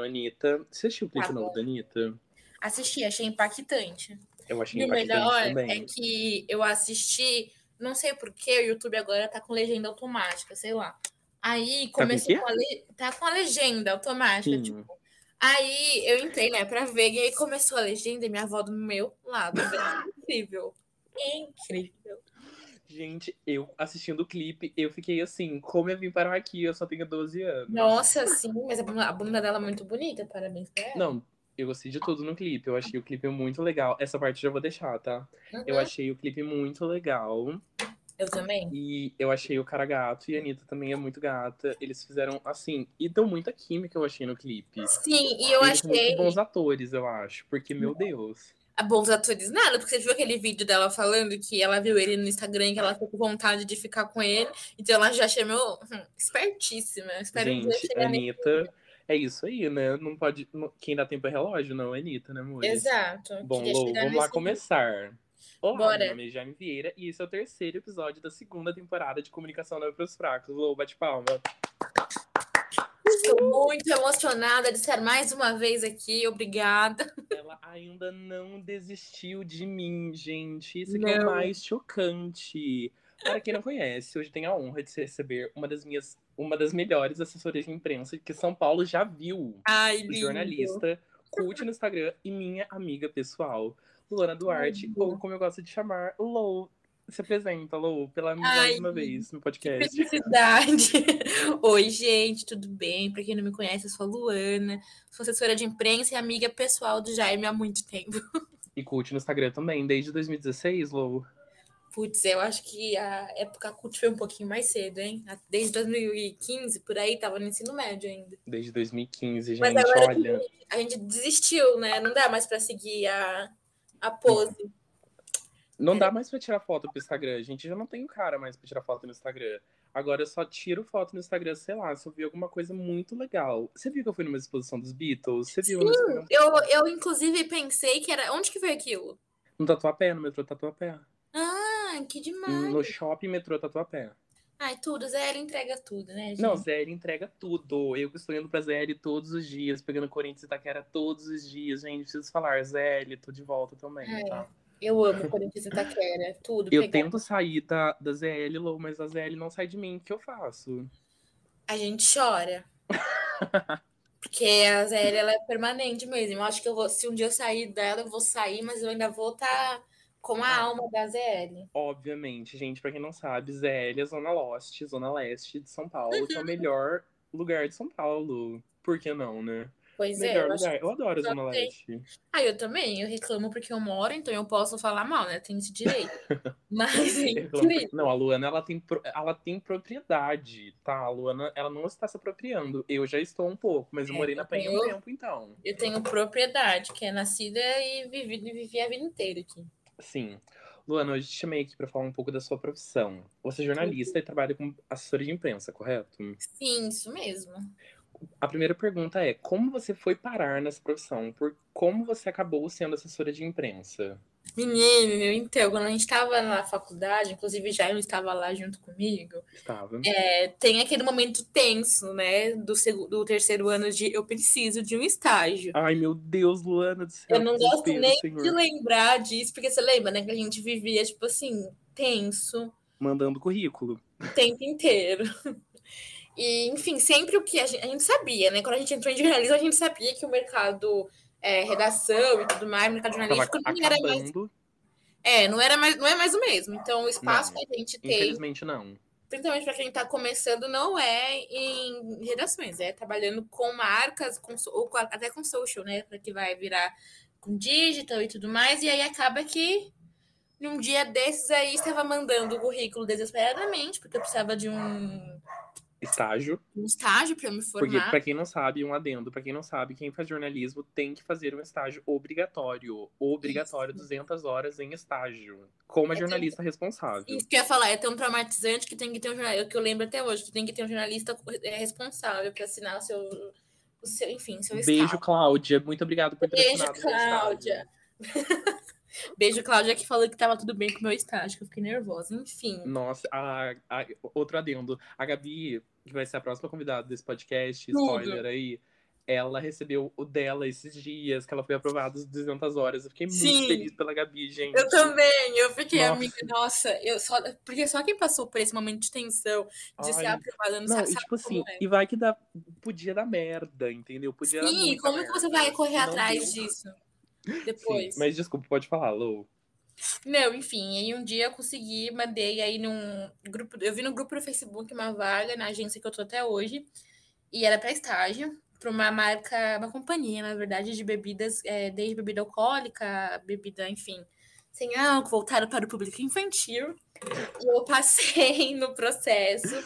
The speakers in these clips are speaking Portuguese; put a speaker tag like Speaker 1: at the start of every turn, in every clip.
Speaker 1: ouvindo a Anitta. Você assistiu o clipe
Speaker 2: Tá
Speaker 1: novo da Anitta?
Speaker 2: Assisti, achei impactante.
Speaker 1: Eu achei
Speaker 2: E o
Speaker 1: impactante
Speaker 2: melhor
Speaker 1: também.
Speaker 2: é que eu assisti, não sei porquê, o YouTube agora tá com legenda automática, sei lá. Aí
Speaker 1: com
Speaker 2: começou
Speaker 1: quê?
Speaker 2: com, a le- tá com a legenda automática,
Speaker 1: Sim.
Speaker 2: tipo. Aí eu entrei, né, pra ver, e aí começou a legenda e minha avó do meu lado. Incrível. Incrível.
Speaker 1: Gente, eu assistindo o clipe, eu fiquei assim, como eu vim parar aqui? Eu só tenho 12 anos.
Speaker 2: Nossa, sim, mas a bunda, a bunda dela é muito bonita, parabéns pra ela.
Speaker 1: Não, eu gostei de tudo no clipe. Eu achei o clipe muito legal. Essa parte eu já vou deixar, tá? Eu
Speaker 2: Uhum,
Speaker 1: achei o clipe muito legal.
Speaker 2: eu também.
Speaker 1: E eu achei o cara gato e a Anitta também é muito gata. Eles fizeram assim. E deu muita química, eu achei no clipe.
Speaker 2: Sim, e eu
Speaker 1: Eles são
Speaker 2: achei.
Speaker 1: muito bons atores, eu acho. Porque, meu Deus.
Speaker 2: Bons atores nada, porque você viu aquele vídeo dela falando que ela viu ele no Instagram que ela ficou com vontade de ficar com ele, então ela já chamou hum, espertíssima. Espero
Speaker 1: Gente,
Speaker 2: nesse
Speaker 1: Anitta. É isso aí, né? Não pode. não- Quem dá tempo é relógio, não, é Anitta, né, amor?
Speaker 2: Exato.
Speaker 1: Bom, Lou, vamos lá começar. Olá,
Speaker 2: Bora.
Speaker 1: meu nome é Jaime Vieira e esse é o terceiro episódio da segunda temporada de Comunicação Não é pros Fracos. Lou, bate palma.
Speaker 2: Estou muito emocionada de estar mais uma vez aqui, obrigada.
Speaker 1: Ainda não desistiu de mim, gente. Isso é mais chocante. Para quem não conhece, hoje tenho a honra de receber uma das minhas, uma das melhores assessoras de imprensa que São Paulo já viu.
Speaker 2: Ai, lindo.
Speaker 1: jornalista, cult no Instagram e minha amiga pessoal, Luana Duarte, ou como eu gosto de chamar, Lou. Se apresenta, Lou, pela
Speaker 2: Ai,
Speaker 1: mais vez no podcast.
Speaker 2: Felicidade. Oi, gente, tudo bem? Pra quem não me conhece, eu sou a Luana, sou assessora de imprensa e amiga pessoal do Jaime há muito tempo.
Speaker 1: E cult no Instagram também, desde 2016, Lou.
Speaker 2: Putz, eu acho que a época cult foi um pouquinho mais cedo, hein? Desde 2015, por aí, tava no ensino médio ainda.
Speaker 1: Desde 2015,
Speaker 2: Mas
Speaker 1: gente,
Speaker 2: agora
Speaker 1: olha.
Speaker 2: A gente desistiu, né? Não dá mais pra seguir a, a pose.
Speaker 1: Não dá mais pra tirar foto pro Instagram. A gente já não tem cara mais pra tirar foto no Instagram. Agora eu só tiro foto no Instagram, sei lá, se eu vi alguma coisa muito legal. Você viu que eu fui numa exposição dos Beatles? Você viu
Speaker 2: Sim, eu, eu inclusive pensei que era. Onde que foi aquilo?
Speaker 1: no Tatuapé, no metrô Tatuapé?
Speaker 2: Ah, que demais.
Speaker 1: No shopping metrô Tatuapé.
Speaker 2: Ai, tudo, Zé, entrega tudo, né, gente?
Speaker 1: Não, ZL entrega tudo. Eu que estou indo pra ZL todos os dias, pegando Corinthians e Itaquera todos os dias. Gente, preciso falar, ZL, tô de volta também,
Speaker 2: É,
Speaker 1: tá?
Speaker 2: Eu amo Corinthians e Itaquera, tudo.
Speaker 1: Eu
Speaker 2: pegar.
Speaker 1: tento sair da, da ZL, Lou, mas a ZL não sai de mim. O que eu faço?
Speaker 2: A gente chora. Porque a ZL ela é permanente mesmo. Eu acho que eu vou, se um dia eu sair dela, eu vou sair, mas eu ainda vou estar com a alma da ZL.
Speaker 1: Obviamente, gente, pra quem não sabe, ZL é Zona Leste, Zona Leste de São Paulo, que é o melhor lugar de São Paulo. Por que não, né?
Speaker 2: Pois é,
Speaker 1: melhor
Speaker 2: eu acho
Speaker 1: lugar. Eu adoro Zona
Speaker 2: tem-
Speaker 1: Leste.
Speaker 2: Ah, eu também. Eu reclamo porque eu moro, então eu posso falar mal, né? Tenho esse direito. Mas é
Speaker 1: Eu
Speaker 2: incrível.
Speaker 1: Não, a Luana, ela tem, ela tem propriedade, tá? A Luana, ela não está se apropriando. Eu já estou um pouco, mas eu
Speaker 2: É,
Speaker 1: morei na
Speaker 2: eu
Speaker 1: Penha um tempo, então.
Speaker 2: Eu tenho propriedade, que é nascida e vivi, vivi a vida inteira aqui.
Speaker 1: Sim. Luana, hoje te chamei aqui para falar um pouco da sua profissão. Você é jornalista e trabalha como assessora de imprensa, correto?
Speaker 2: Sim, isso mesmo.
Speaker 1: A primeira pergunta é: como você foi parar nessa profissão? Por como você acabou sendo assessora de imprensa?
Speaker 2: Menino, então, quando a gente estava na faculdade, inclusive já estava lá junto comigo,
Speaker 1: Estava.
Speaker 2: é, tem aquele momento tenso, né? Do, segu- do terceiro ano de eu preciso de um estágio.
Speaker 1: Ai, meu Deus, Luana do céu.
Speaker 2: Eu não gosto nem
Speaker 1: Senhor.
Speaker 2: de lembrar disso, porque você lembra, né? Que a gente vivia, tipo assim, tenso
Speaker 1: Mandando currículo.
Speaker 2: o tempo inteiro. E, enfim, sempre o que a gente, a gente sabia, né? Quando a gente entrou em jornalismo, a gente sabia que o mercado, é, redação e tudo mais, o mercado jornalístico não era mais. É, não era mais, não é mais o mesmo. Então, o espaço
Speaker 1: Não,
Speaker 2: que a gente tem,
Speaker 1: Infelizmente, não.
Speaker 2: principalmente para quem está começando, não é em redações, é trabalhando com marcas, com, ou até com social, né? Para que vai virar com digital e tudo mais. E aí acaba que num dia desses aí estava mandando o currículo desesperadamente, porque eu precisava de um,
Speaker 1: Estágio.
Speaker 2: um estágio para me
Speaker 1: Porque,
Speaker 2: formar.
Speaker 1: pra quem não sabe, um adendo, pra quem não sabe, quem faz jornalismo tem que fazer um estágio obrigatório. Obrigatório, 200 horas em estágio. Como a
Speaker 2: É
Speaker 1: jornalista responsável.
Speaker 2: Isso que eu ia falar, é tão traumatizante que tem que ter um jornalista, que eu lembro até hoje, que tem que ter um jornalista é, responsável para assinar o seu, o seu, enfim, seu
Speaker 1: Beijo,
Speaker 2: estágio.
Speaker 1: Cláudia. Muito obrigado por ter
Speaker 2: Beijo. Cláudia. Beijo, Cláudia, que falou que tava tudo bem com o meu estágio, que eu fiquei nervosa. Enfim.
Speaker 1: Nossa, a, a- outro adendo. A Gabi, que vai ser a próxima convidada desse podcast,
Speaker 2: Tudo.
Speaker 1: spoiler aí, ela recebeu o dela esses dias, que ela foi aprovada às 200 horas. Eu fiquei muito
Speaker 2: Sim.
Speaker 1: feliz pela Gabi, gente.
Speaker 2: Eu também, eu fiquei,
Speaker 1: Nossa.
Speaker 2: amiga, nossa, eu só, porque só quem passou por esse momento de tensão, de ser
Speaker 1: Ai,
Speaker 2: aprovada, não,
Speaker 1: Não,
Speaker 2: sabe,
Speaker 1: e tipo assim,
Speaker 2: é.
Speaker 1: e vai que dá, podia dar merda, entendeu? Podia
Speaker 2: Sim, como que você
Speaker 1: merda.
Speaker 2: vai correr
Speaker 1: Não
Speaker 2: atrás
Speaker 1: deu.
Speaker 2: disso
Speaker 1: Sim,
Speaker 2: depois?
Speaker 1: mas desculpa, pode falar, Lou.
Speaker 2: Não, enfim, aí um dia eu consegui, mandei aí num grupo, eu vi no grupo do Facebook uma vaga na agência que eu tô até hoje, e era para estágio, para uma marca, uma companhia, na verdade, de bebidas, é, desde bebida alcoólica, bebida, enfim, sem álcool, voltada para o público infantil. E eu passei no processo.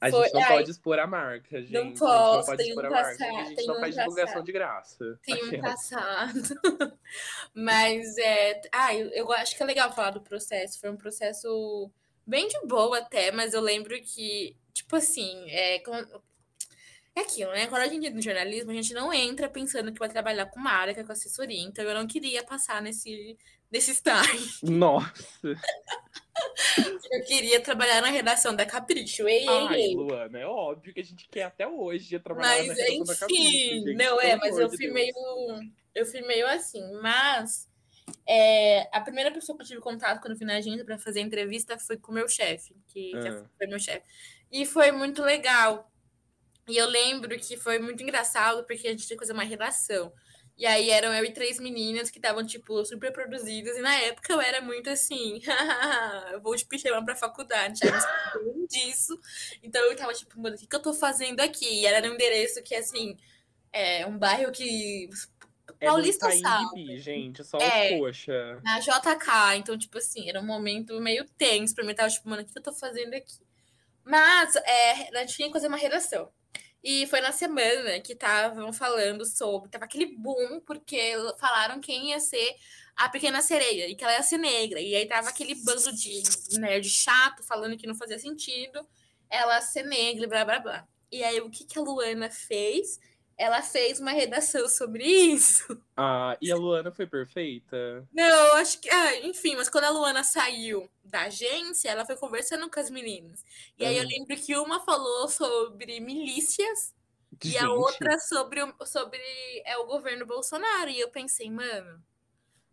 Speaker 1: A
Speaker 2: Foi-
Speaker 1: gente não
Speaker 2: ai,
Speaker 1: pode expor a marca, gente. a gente
Speaker 2: posso,
Speaker 1: não pode expor
Speaker 2: um
Speaker 1: a marca.
Speaker 2: passado,
Speaker 1: A gente não
Speaker 2: um
Speaker 1: faz divulgação
Speaker 2: passado.
Speaker 1: de graça.
Speaker 2: Tem um passado. Mas é. Ah, eu, eu acho que é legal falar do processo. Foi um processo bem de boa até, mas eu lembro que, tipo assim, é, é aquilo, né? Quando a gente entra no jornalismo, a gente não entra pensando que vai trabalhar com marca, com assessoria. Então eu não queria passar nesse, nesse estágio.
Speaker 1: Nossa.
Speaker 2: Eu queria trabalhar na redação da Capricho. Ei,
Speaker 1: Ai,
Speaker 2: ei.
Speaker 1: Luana, é óbvio que a gente quer até hoje trabalhar na
Speaker 2: Mas
Speaker 1: redação da Capricho,
Speaker 2: enfim,
Speaker 1: gente,
Speaker 2: não é, mas eu fui
Speaker 1: Deus.
Speaker 2: meio. Eu fui meio assim, mas é, a primeira pessoa que eu tive contato quando eu fui na agenda para fazer a entrevista foi com o meu chefe, que, que
Speaker 1: Ah.
Speaker 2: foi meu chefe. E foi muito legal. E eu lembro que foi muito engraçado porque a gente tinha que fazer uma redação. E aí eram eu e três meninas que estavam, tipo, super produzidas. E na época eu era muito assim, eu vou te chamar pra faculdade, já me disso. Então eu tava tipo, mano, o que, que eu tô fazendo aqui? E era um endereço que, assim, é um bairro que.
Speaker 1: É
Speaker 2: Paulista
Speaker 1: Itaim
Speaker 2: sabe.
Speaker 1: Gente, só
Speaker 2: É.
Speaker 1: coxa.
Speaker 2: Na JK, então, tipo assim, era um momento meio tenso pra mim. Eu tava tipo, mano, o que que eu tô fazendo aqui? Mas é, a gente tinha que fazer uma redação. E foi na semana que estavam falando sobre. Tava aquele boom, porque falaram quem ia ser a pequena sereia e que ela ia ser negra. E aí tava aquele bando de nerd chato falando que não fazia sentido ela ser negra e blá blá blá. E aí o que, que a Luana fez? Ela fez uma redação sobre isso.
Speaker 1: Ah, e a Luana foi perfeita?
Speaker 2: Não, eu acho que. Ah, enfim, mas quando a Luana saiu da agência, ela foi conversando com as meninas. E aí eu lembro que uma falou sobre milícias e a
Speaker 1: Gente,
Speaker 2: outra sobre, o- sobre é, o governo Bolsonaro. E eu pensei, mano,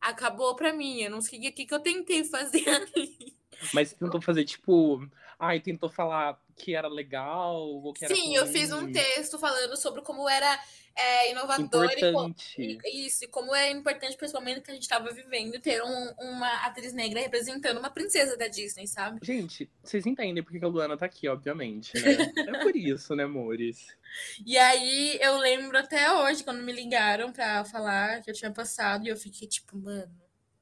Speaker 2: acabou pra mim. Eu não sei o que, que eu tentei fazer ali.
Speaker 1: Mas tentou fazer, tipo... Ai, tentou falar que era legal ou que era
Speaker 2: Sim, eu fiz um texto falando sobre como era é, inovador e,
Speaker 1: Importante.
Speaker 2: E- Isso, e como é importante, principalmente que a gente estava vivendo, ter um- uma atriz negra representando uma princesa da Disney, sabe?
Speaker 1: Gente, vocês entendem porque que a Luana tá aqui, obviamente, né? É por isso, né, amores?
Speaker 2: E aí eu lembro até hoje, quando me ligaram pra falar que eu tinha passado, e eu fiquei tipo, mano,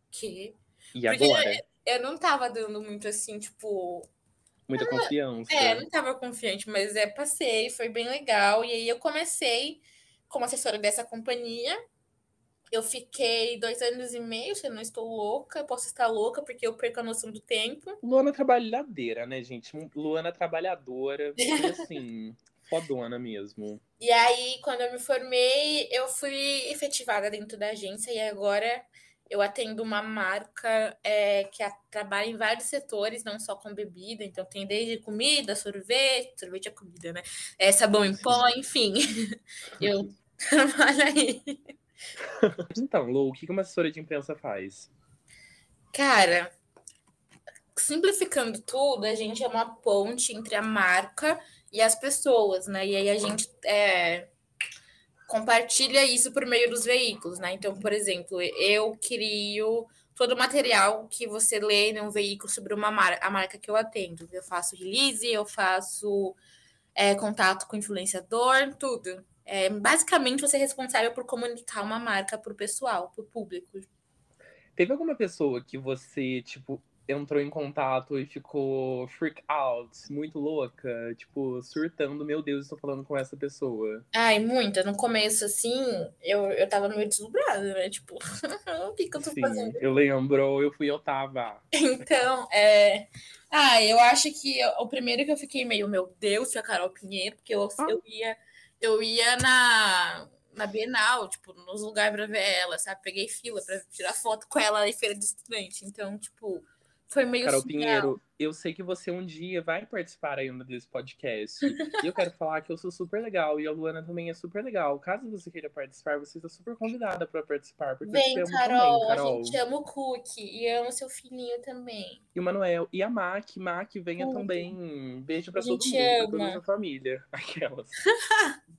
Speaker 2: que?
Speaker 1: E
Speaker 2: Porque-
Speaker 1: agora?
Speaker 2: Eu não tava dando muito assim, tipo.
Speaker 1: Muita confiança.
Speaker 2: É, não tava confiante, mas é, passei, foi bem legal. E aí eu comecei como assessora dessa companhia. Eu fiquei dois anos e meio, se eu não estou louca, eu posso estar louca, porque eu perco a noção do tempo.
Speaker 1: Luana trabalhadeira, né, gente? Luana trabalhadora. Assim, fodona mesmo.
Speaker 2: E aí, quando eu me formei, eu fui efetivada dentro da agência e agora eu atendo uma marca é, que a- trabalha em vários setores, não só com bebida. Então, tem desde comida, sorvete, sorvete é comida, né? É, sabão em pó, enfim. Eu trabalho aí.
Speaker 1: Então, Lu, o que que uma assessora de imprensa faz?
Speaker 2: Cara, simplificando tudo, a gente é uma ponte entre a marca e as pessoas, né? E aí a gente é, compartilha isso por meio dos veículos, né? Então, por exemplo, eu crio todo o material que você lê num veículo sobre uma marca, a marca que eu atendo. Eu faço release, eu faço é, contato com influenciador, tudo. É, basicamente, você é responsável por comunicar uma marca para o pessoal, para o público.
Speaker 1: Teve alguma pessoa que você, tipo, entrou em contato e ficou freak out, muito louca, tipo, surtando, meu Deus, estou falando com essa pessoa.
Speaker 2: Ai, muita. No começo, assim, eu, eu tava meio deslumbrada, né? Tipo, o que que eu tô
Speaker 1: Sim,
Speaker 2: fazendo?
Speaker 1: eu lembro, eu fui, eu tava.
Speaker 2: Então, é... Ah, eu acho que eu- o primeiro que eu fiquei meio, meu Deus, foi a Carol Pinheiro, porque eu,
Speaker 1: Ah.
Speaker 2: eu ia, eu ia na, na Bienal, tipo, nos lugares pra ver ela, sabe? Peguei fila pra tirar foto com ela em feira de estudante. Então, tipo, Foi meio
Speaker 1: Carol
Speaker 2: surreal.
Speaker 1: Pinheiro, eu sei que você um dia vai participar ainda desse podcast. e eu quero falar que eu sou super legal e a Luana também é super legal. Caso você queira participar, você está super convidada para participar. Porque eu te
Speaker 2: Vem,
Speaker 1: amo
Speaker 2: Carol,
Speaker 1: também, Carol.
Speaker 2: a gente ama o Cookie e ama seu filhinho também.
Speaker 1: E o Manuel e a Mac. Mac, venha
Speaker 2: Tudo.
Speaker 1: também. Beijo pra
Speaker 2: A
Speaker 1: todo mundo, pra toda
Speaker 2: ama.
Speaker 1: a sua família. Aquelas.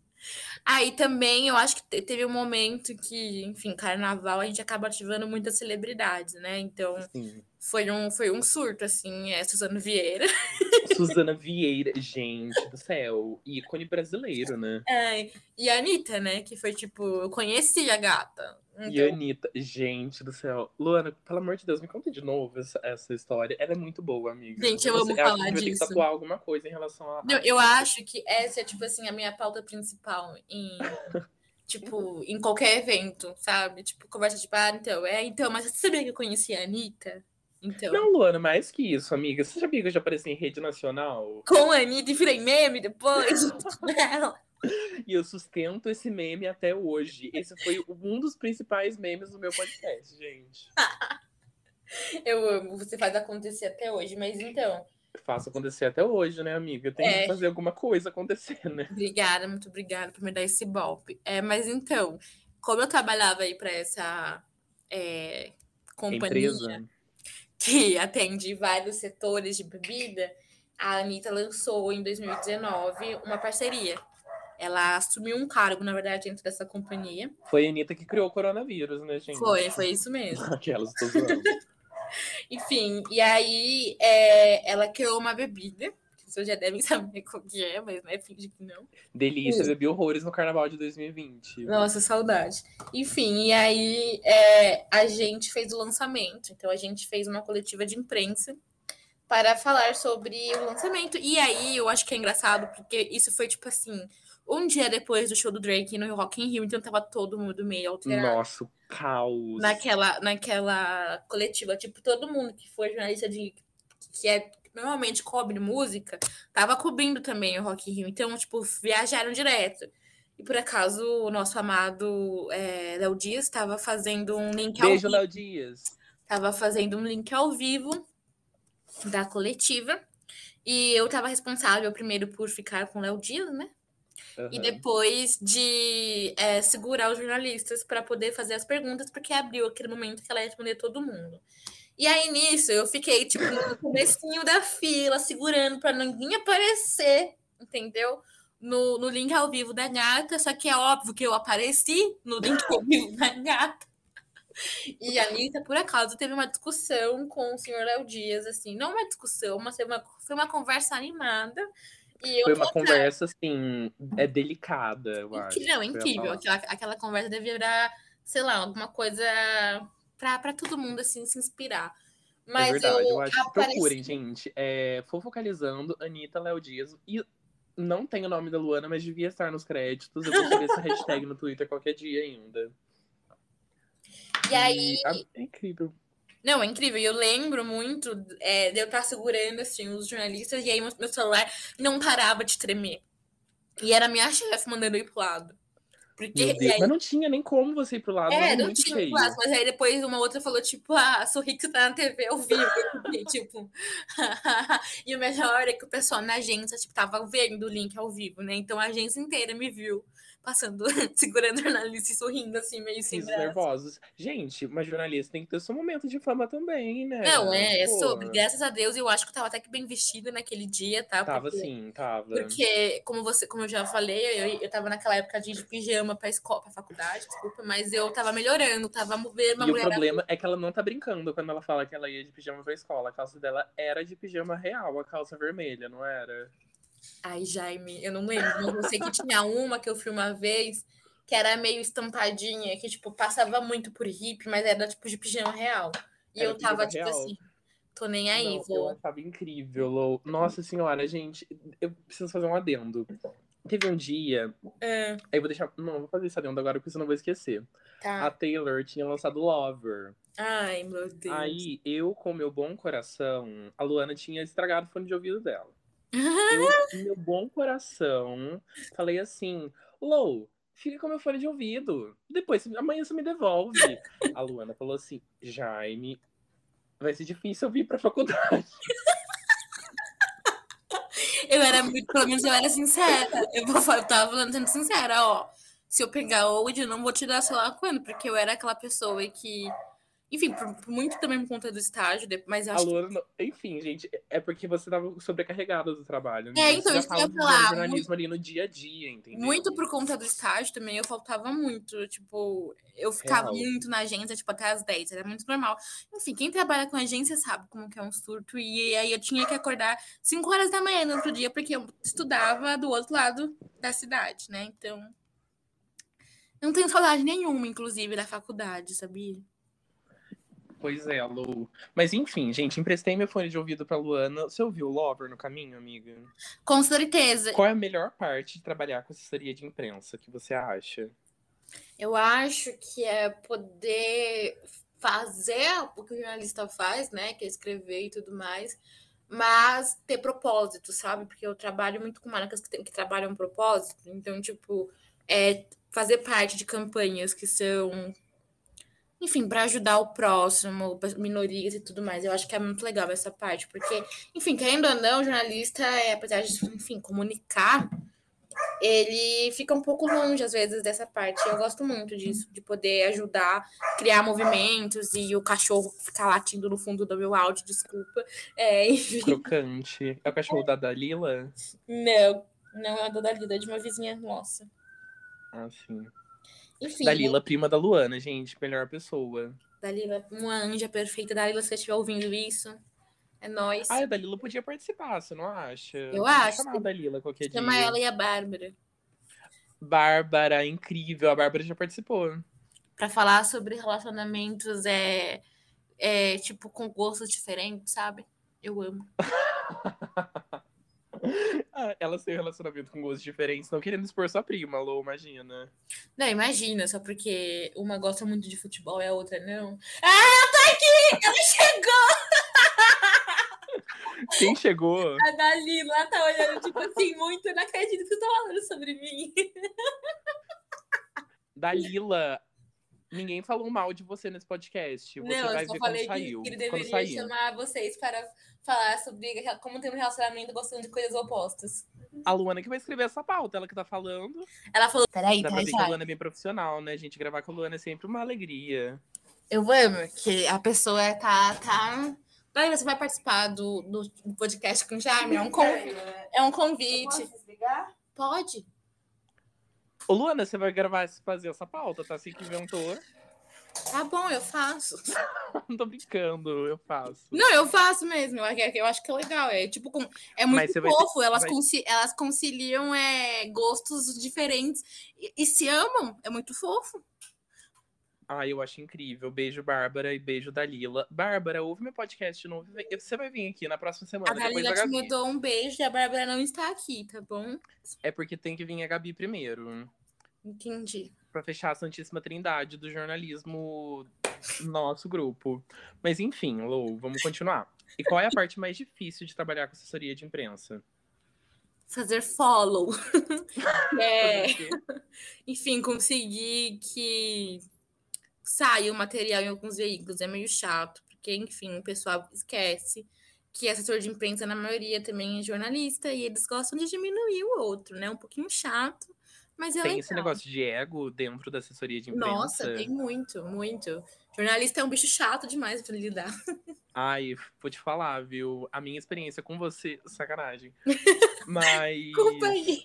Speaker 2: Aí também eu acho que te- teve um momento que, enfim, carnaval a gente acaba ativando muitas celebridades, né? Então
Speaker 1: Sim.
Speaker 2: foi um, foi um surto, assim, é Suzano Vieira.
Speaker 1: Suzana Vieira, gente do céu. Ícone brasileiro, né?
Speaker 2: Ai, e a Anitta, né? Que foi tipo, eu conheci a gata.
Speaker 1: E
Speaker 2: Então,
Speaker 1: a Anitta, gente do céu. Luana, pelo amor de Deus, me conta de novo essa, essa história. Ela é muito boa, amiga.
Speaker 2: Gente, eu
Speaker 1: Você-
Speaker 2: amo
Speaker 1: que
Speaker 2: falar
Speaker 1: que
Speaker 2: disso.
Speaker 1: tatuar alguma coisa em relação a.
Speaker 2: não, eu acho que essa é, tipo assim, a minha pauta principal em. Tipo, em qualquer evento, sabe? Tipo, conversa tipo, ah, então, é, então, mas você sabia que eu conheci a Anitta? Então.
Speaker 1: Não, Luana, mais que isso, amiga. Você sabia que eu já apareci em rede nacional?
Speaker 2: Com a Anitta e virei meme depois. com ela.
Speaker 1: E eu sustento esse meme até hoje. Esse foi um dos principais memes do meu podcast, gente.
Speaker 2: Eu amo, você faz acontecer até hoje, mas então,
Speaker 1: Faço acontecer até hoje, né, amiga? Tem
Speaker 2: É.
Speaker 1: que fazer alguma coisa acontecer, né?
Speaker 2: obrigada, muito obrigada por me dar esse golpe. É, mas então, como eu trabalhava aí para essa é, companhia
Speaker 1: Empresa.
Speaker 2: que atende vários setores de bebida, a Anitta lançou em 2019 uma parceria. Ela assumiu um cargo, na verdade, dentro dessa companhia.
Speaker 1: Foi a Anitta que criou o coronavírus, né, gente?
Speaker 2: Foi, foi isso mesmo.
Speaker 1: Aquelas, tô zoando.
Speaker 2: Enfim, e aí é, ela criou uma bebida, que vocês já devem saber qual que é, mas né, finge que não.
Speaker 1: Delícia, bebi horrores no carnaval de 2020.
Speaker 2: Nossa, saudade. Enfim, e aí é, a gente fez o lançamento. Então a gente fez uma coletiva de imprensa para falar sobre o lançamento. E aí eu acho que é engraçado, porque isso foi tipo assim, um dia depois do show do Drake no Rock in Rio, então tava todo mundo meio alterado.
Speaker 1: Nossa, caos.
Speaker 2: naquela, naquela coletiva. Tipo, todo mundo que foi jornalista de que é normalmente cobre música, tava cobrindo também o Rock in Rio. Então, tipo, viajaram direto. E por acaso o nosso amado é, Léo Dias estava fazendo um link ao
Speaker 1: Beijo,
Speaker 2: vivo.
Speaker 1: Léo Dias.
Speaker 2: Tava fazendo um link ao vivo da coletiva. E eu tava responsável primeiro por ficar com o Léo Dias, né? E
Speaker 1: Aham.
Speaker 2: depois de é, segurar os jornalistas para poder fazer as perguntas, porque abriu aquele momento que ela ia responder todo mundo. E aí, nisso, eu fiquei, tipo, no comecinho da fila, segurando para ninguém aparecer, entendeu? No, no link ao vivo da gata, só que é óbvio que eu apareci no link ao vivo da gata. E a Anitta, por acaso, teve uma discussão com o senhor Léo Dias, assim, não uma discussão, mas foi uma, foi uma conversa animada.
Speaker 1: Foi uma conversa, assim, é delicada, eu acho.
Speaker 2: Não, incrível. Aquela, aquela conversa devia virar, sei lá, alguma coisa pra, pra todo mundo, assim, se inspirar. Mas
Speaker 1: é verdade, eu,
Speaker 2: eu,
Speaker 1: acho
Speaker 2: apareci...
Speaker 1: procurem, gente. É, fofocalizando, Anitta, Léo Dias. E não tem o nome da Luana, mas devia estar nos créditos. Eu vou subir essa hashtag no Twitter qualquer dia ainda.
Speaker 2: E aí,
Speaker 1: é incrível.
Speaker 2: Não, é incrível. E eu lembro muito é, de eu estar segurando, assim, os jornalistas, e aí meu, meu celular não parava de tremer. E era a minha chefe mandando eu ir pro lado. Porque, aí,
Speaker 1: mas não tinha nem como você ir pro lado,
Speaker 2: É, não
Speaker 1: muito
Speaker 2: tinha classe, mas aí depois uma outra falou, tipo, ah, sorri que você tá na TV ao vivo. E, tipo, e o melhor é que o pessoal na agência, tipo, tava vendo o link ao vivo, né? Então a agência inteira me viu passando, segurando o jornalista e sorrindo, assim, meio sem graça.
Speaker 1: nervosos. Gente, uma jornalista tem que ter seu momento de fama também, né?
Speaker 2: Não, é, é
Speaker 1: Pô,
Speaker 2: sobre. Graças a Deus, eu acho que eu tava até que bem vestida naquele dia, tá?
Speaker 1: Tava
Speaker 2: Porque-
Speaker 1: sim, tava.
Speaker 2: Porque, como você, como eu já falei, eu, eu tava naquela época de, de pijama pra escola, pra faculdade, desculpa, mas eu tava melhorando, tava vendo uma
Speaker 1: E o
Speaker 2: mulher.
Speaker 1: problema é que ela não tá brincando quando ela fala que ela ia de pijama pra escola. A calça dela era de pijama real, a calça vermelha, não era?
Speaker 2: Ai, Jaime, eu não lembro, eu sei que tinha uma que eu fui uma vez que era meio estampadinha, que, tipo, passava muito por hippie, mas era, tipo, de pijama real. E
Speaker 1: Era
Speaker 2: eu tava, tipo
Speaker 1: real?
Speaker 2: assim, tô nem aí,
Speaker 1: não, eu
Speaker 2: vou.
Speaker 1: achava incrível, Lou. Nossa senhora, gente, eu preciso fazer um adendo. Teve um dia,
Speaker 2: Ah,
Speaker 1: aí eu vou deixar. Não, eu vou fazer esse adendo agora porque senão eu vou esquecer. A
Speaker 2: tá.
Speaker 1: Taylor tinha lançado Lover.
Speaker 2: Ai, meu Deus.
Speaker 1: Aí, eu, com meu bom coração, a Luana tinha estragado o fone de ouvido dela. Eu, meu bom coração, falei assim: Lou, fica com meu fone de ouvido. Depois, amanhã você me devolve. A Luana falou assim: Jaime, Vai ser difícil eu vir pra faculdade.
Speaker 2: Eu era muito, pelo menos eu era sincera. Eu, vou, eu tava falando sendo sincera, ó. Se eu pegar hoje, eu não vou te dar lá quando, porque eu era aquela pessoa que enfim, por, por muito também por conta do estágio, mas acho
Speaker 1: Aluna, que... enfim, gente, é porque você tava sobrecarregada do trabalho.
Speaker 2: Né? É, então,
Speaker 1: você
Speaker 2: isso que eu ia falar.
Speaker 1: jornalismo muito, ali no dia a dia, entendeu?
Speaker 2: Muito por conta do estágio também, eu faltava muito, tipo, eu ficava Real. muito na agência, tipo, até as 10, era muito normal. Enfim, quem trabalha com agência sabe como que é um surto, e aí eu tinha que acordar 5 horas da manhã no outro dia, porque eu estudava do outro lado da cidade, né, então... Não tenho saudade nenhuma, inclusive, da faculdade, sabia?
Speaker 1: Pois é, Lu. Mas enfim, gente, emprestei meu fone de ouvido pra Luana. Você ouviu o Lover no caminho, amiga?
Speaker 2: Com certeza.
Speaker 1: Qual é a melhor parte de trabalhar com assessoria de imprensa que você acha?
Speaker 2: Eu acho que é poder fazer o que o jornalista faz, né? Que é escrever e tudo mais, mas ter propósito, sabe? Porque eu trabalho muito com marcas que, tem, que trabalham propósito. Então, tipo, é fazer parte de campanhas que são enfim, para ajudar o próximo, minorias e tudo mais. Eu acho que é muito legal essa parte, porque, enfim, querendo ou não, o jornalista, é, apesar de, enfim, comunicar, ele fica um pouco longe, às vezes, dessa parte. Eu gosto muito disso, de poder ajudar, criar movimentos e o cachorro ficar latindo no fundo do meu áudio, desculpa. É, enfim.
Speaker 1: Crocante. É o cachorro da Dalila?
Speaker 2: Não, não é o da Dalila, é de uma vizinha nossa.
Speaker 1: Ah, sim. Enfim. Dalila, né? prima da Luana, gente. Melhor pessoa.
Speaker 2: Dalila, uma anja perfeita. Dalila, se você estiver ouvindo isso, é nóis.
Speaker 1: Ah, a Dalila podia participar, você não acha?
Speaker 2: Eu acho.
Speaker 1: Chamar a Dalila qualquer
Speaker 2: Chama dia. Chama ela e a Bárbara.
Speaker 1: Bárbara, incrível. A Bárbara já participou.
Speaker 2: Pra falar sobre relacionamentos, é, é tipo, com gostos diferentes, sabe? Eu amo.
Speaker 1: Ah, ela tem um relacionamento com gostos diferentes, não querendo expor sua prima, Lô, imagina.
Speaker 2: Não, imagina, só porque uma gosta muito de futebol e a outra não. Ah, tá aqui! Ela
Speaker 1: chegou! Quem chegou?
Speaker 2: A Dalila tá olhando, tipo assim, muito, não acredito que você tá falando sobre mim.
Speaker 1: Dalila, ninguém falou mal de você nesse podcast. Você
Speaker 2: não,
Speaker 1: vai
Speaker 2: eu só
Speaker 1: ver
Speaker 2: falei
Speaker 1: quando saiu.
Speaker 2: que ele deveria chamar vocês para falar sobre como ter um relacionamento gostando de coisas opostas.
Speaker 1: A Luana que vai escrever essa pauta, ela que tá falando.
Speaker 2: Ela falou, peraí,
Speaker 1: Dá
Speaker 2: tá
Speaker 1: pra ver que a Luana é bem profissional, né, gente? Gravar com a Luana é sempre uma alegria.
Speaker 2: Eu amo que a pessoa tá... tá... Daí você vai participar do, do podcast com o Jaime? É um, con... é um convite. Pode.
Speaker 1: Ô, Luana, você vai gravar, fazer essa pauta, tá? Assim que inventou.
Speaker 2: Tá bom, eu faço.
Speaker 1: Não tô brincando, eu faço.
Speaker 2: Não, eu faço mesmo. Eu, eu acho que é legal. É tipo, é muito fofo. Ter... Elas, vai... conci... elas conciliam é, gostos diferentes e, e, se amam. É muito fofo.
Speaker 1: Ah, eu acho incrível. Beijo, Bárbara, e beijo, Dalila. Bárbara, ouve meu podcast de novo. Você vai vir aqui na próxima semana.
Speaker 2: A Dalila te mandou um beijo e a Bárbara não está aqui, tá bom?
Speaker 1: É porque tem que vir a Gabi primeiro.
Speaker 2: Entendi
Speaker 1: para fechar a Santíssima Trindade do jornalismo no nosso grupo. Mas enfim, Lou, vamos continuar. E qual é a parte mais difícil de trabalhar com assessoria de imprensa?
Speaker 2: Fazer follow. é... enfim, conseguir que saia o material em alguns veículos é meio chato, porque, enfim, o pessoal esquece que assessor de imprensa, na maioria, também é jornalista, e eles gostam de diminuir o outro, né? Um pouquinho chato. Mas é
Speaker 1: tem
Speaker 2: legal.
Speaker 1: esse negócio de ego dentro da assessoria de imprensa?
Speaker 2: Nossa, tem muito, muito. Jornalista é um bicho chato demais para lidar.
Speaker 1: Ai, vou te falar, viu? A minha experiência com você, sacanagem. Mas.
Speaker 2: Culpa aí.